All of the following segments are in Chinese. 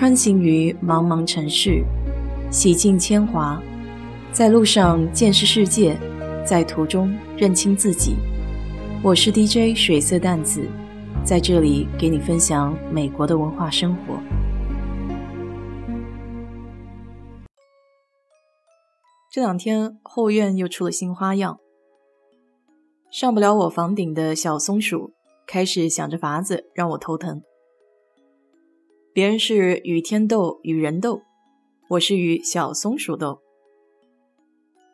穿行于茫茫城市，洗尽铅华，在路上见识世界，在途中认清自己。我是 DJ 水色淡子，在这里给你分享美国的文化生活。这两天后院又出了新花样，上不了我房顶的小松鼠开始想着法子让我头疼。别人是与天斗，与人斗，我是与小松鼠斗。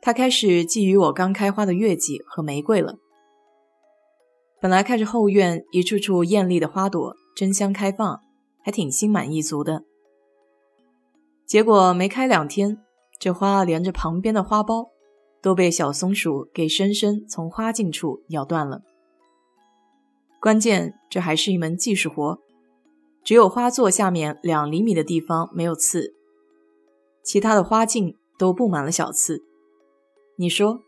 他开始觊觎我刚开花的月季和玫瑰了。本来看着后院一处处艳丽的花朵争相开放，还挺心满意足的。结果没开两天，这花连着旁边的花苞都被小松鼠给生生从花茎处咬断了。关键这还是一门技术活。只有花座下面两厘米的地方没有刺，其他的花茎都布满了小刺。你说，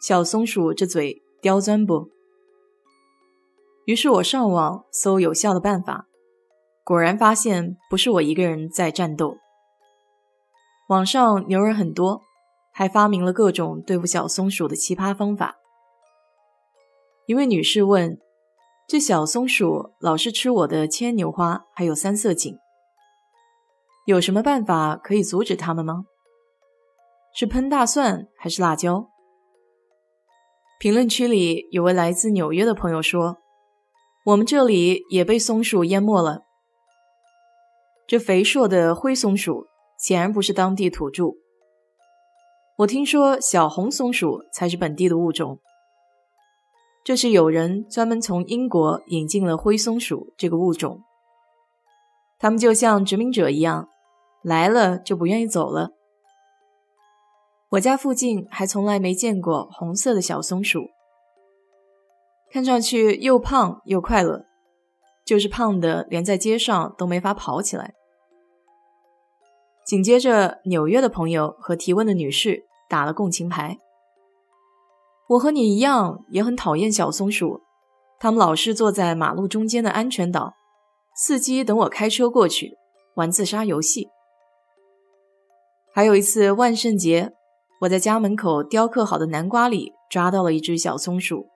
小松鼠这嘴刁钻不？于是我上网搜有效的办法，果然发现不是我一个人在战斗。网上牛人很多，还发明了各种对付小松鼠的奇葩方法。一位女士问。这小松鼠老是吃我的牵牛花，还有三色堇，有什么办法可以阻止它们吗？是喷大蒜还是辣椒？评论区里有位来自纽约的朋友说：“我们这里也被松鼠淹没了。”这肥硕的灰松鼠显然不是当地土著。我听说小红松鼠才是本地的物种。这是有人专门从英国引进了灰松鼠这个物种，它们就像殖民者一样，来了就不愿意走了。我家附近还从来没见过红色的小松鼠，看上去又胖又快乐，就是胖的连在街上都没法跑起来。紧接着，纽约的朋友和提问的女士打了共情牌。我和你一样，也很讨厌小松鼠。它们老是坐在马路中间的安全岛，伺机等我开车过去玩自杀游戏。还有一次万圣节，我在家门口雕刻好的南瓜里抓到了一只小松鼠。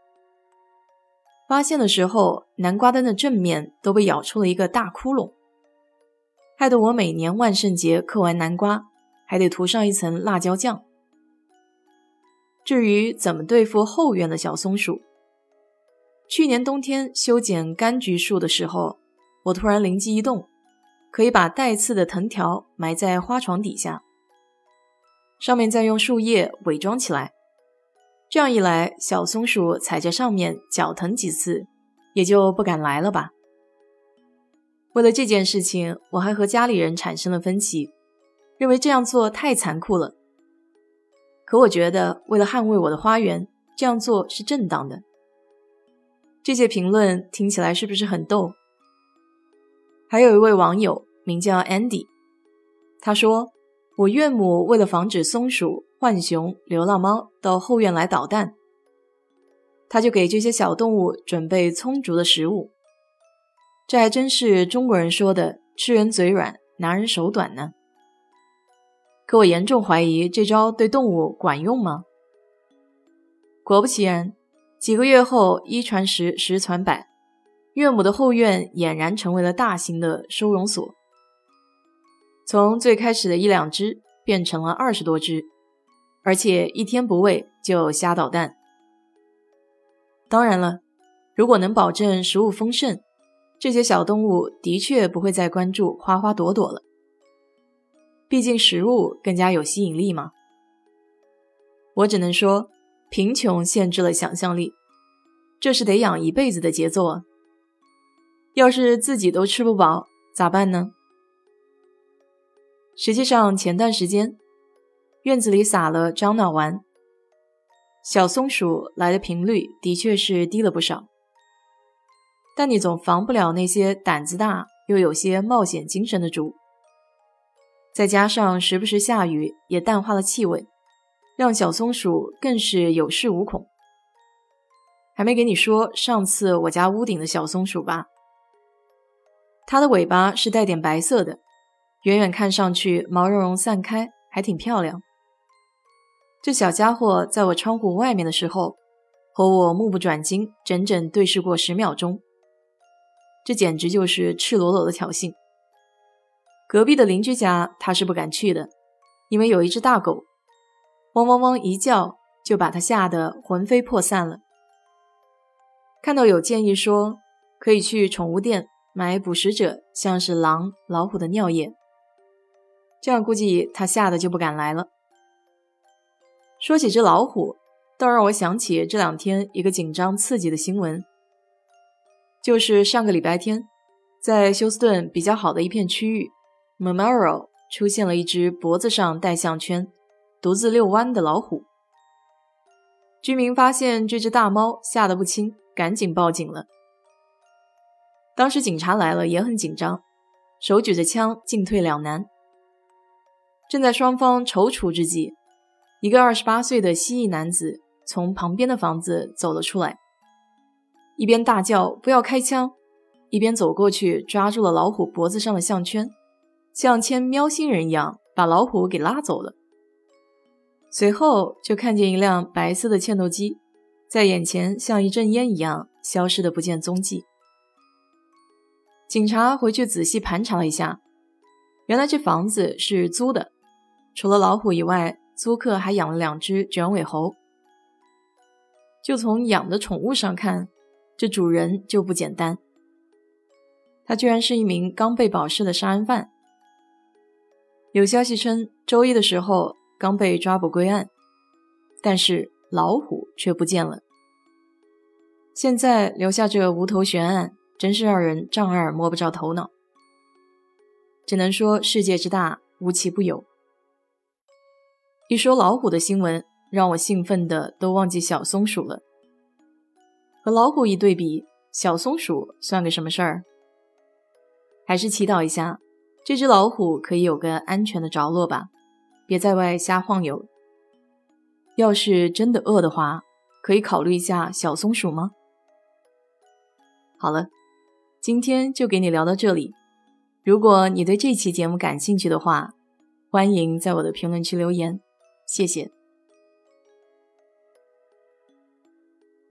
发现的时候，南瓜灯的正面都被咬出了一个大窟窿，害得我每年万圣节刻完南瓜还得涂上一层辣椒酱。至于怎么对付后院的小松鼠，去年冬天修剪柑橘树的时候，我突然灵机一动，可以把带刺的藤条埋在花床底下，上面再用树叶伪装起来。这样一来，小松鼠踩在上面脚疼几次，也就不敢来了吧。为了这件事情，我还和家里人产生了分歧，认为这样做太残酷了。可我觉得，为了捍卫我的花园，这样做是正当的。这些评论听起来是不是很逗？还有一位网友名叫 Andy，他说：“我岳母为了防止松鼠、浣熊、流浪猫到后院来捣蛋，他就给这些小动物准备充足的食物。这还真是中国人说的‘吃人嘴软，拿人手短’呢。”可我严重怀疑这招对动物管用吗？果不其然，几个月后，一传十，十传百，岳母的后院俨然成为了大型的收容所。从最开始的一两只变成了二十多只，而且一天不喂就瞎捣蛋。当然了，如果能保证食物丰盛，这些小动物的确不会再关注花花朵朵了。毕竟食物更加有吸引力嘛。我只能说，贫穷限制了想象力，这是得养一辈子的节奏啊。要是自己都吃不饱，咋办呢？实际上，前段时间院子里撒了樟脑丸，小松鼠来的频率的确是低了不少。但你总防不了那些胆子大又有些冒险精神的猪。再加上时不时下雨，也淡化了气味，让小松鼠更是有恃无恐。还没给你说上次我家屋顶的小松鼠吧？它的尾巴是带点白色的，远远看上去毛茸茸散开，还挺漂亮。这小家伙在我窗户外面的时候，和我目不转睛，整整对视过十秒钟。这简直就是赤裸裸的挑衅。隔壁的邻居家他是不敢去的，因为有一只大狗，汪汪汪一叫就把他吓得魂飞魄散了。看到有建议说可以去宠物店买捕食者，像是狼、老虎的尿液，这样估计他吓得就不敢来了。说起这老虎，倒让我想起这两天一个紧张刺激的新闻，就是上个礼拜天，在休斯顿比较好的一片区域，Memorial 出现了一只脖子上带项圈、独自遛弯的老虎。居民发现这只大猫吓得不轻，赶紧报警了。当时警察来了也很紧张，手举着枪，进退两难。正在双方踌躇之际。一个二十八岁的蜥蜴男子从旁边的房子走了出来，一边大叫“不要开枪”，一边走过去抓住了老虎脖子上的项圈，像牵喵星人一样把老虎给拉走了。随后就看见一辆白色的嵌斗机在眼前像一阵烟一样消失的不见踪迹。警察回去仔细盘查了一下，原来这房子是租的，除了老虎以外。租客还养了两只卷尾猴，就从养的宠物上看，这主人就不简单。他居然是一名刚被保释的杀人犯。有消息称，周一的时候刚被抓捕归案，但是老虎却不见了。现在留下这无头悬案，真是让人丈二摸不着头脑。只能说世界之大，无奇不有。一说老虎的新闻，让我兴奋的都忘记小松鼠了。和老虎一对比，小松鼠算个什么事儿？还是祈祷一下，这只老虎可以有个安全的着落吧，别在外瞎晃悠。要是真的饿的话，可以考虑一下小松鼠吗？好了，今天就给你聊到这里。如果你对这期节目感兴趣的话，欢迎在我的评论区留言。谢谢。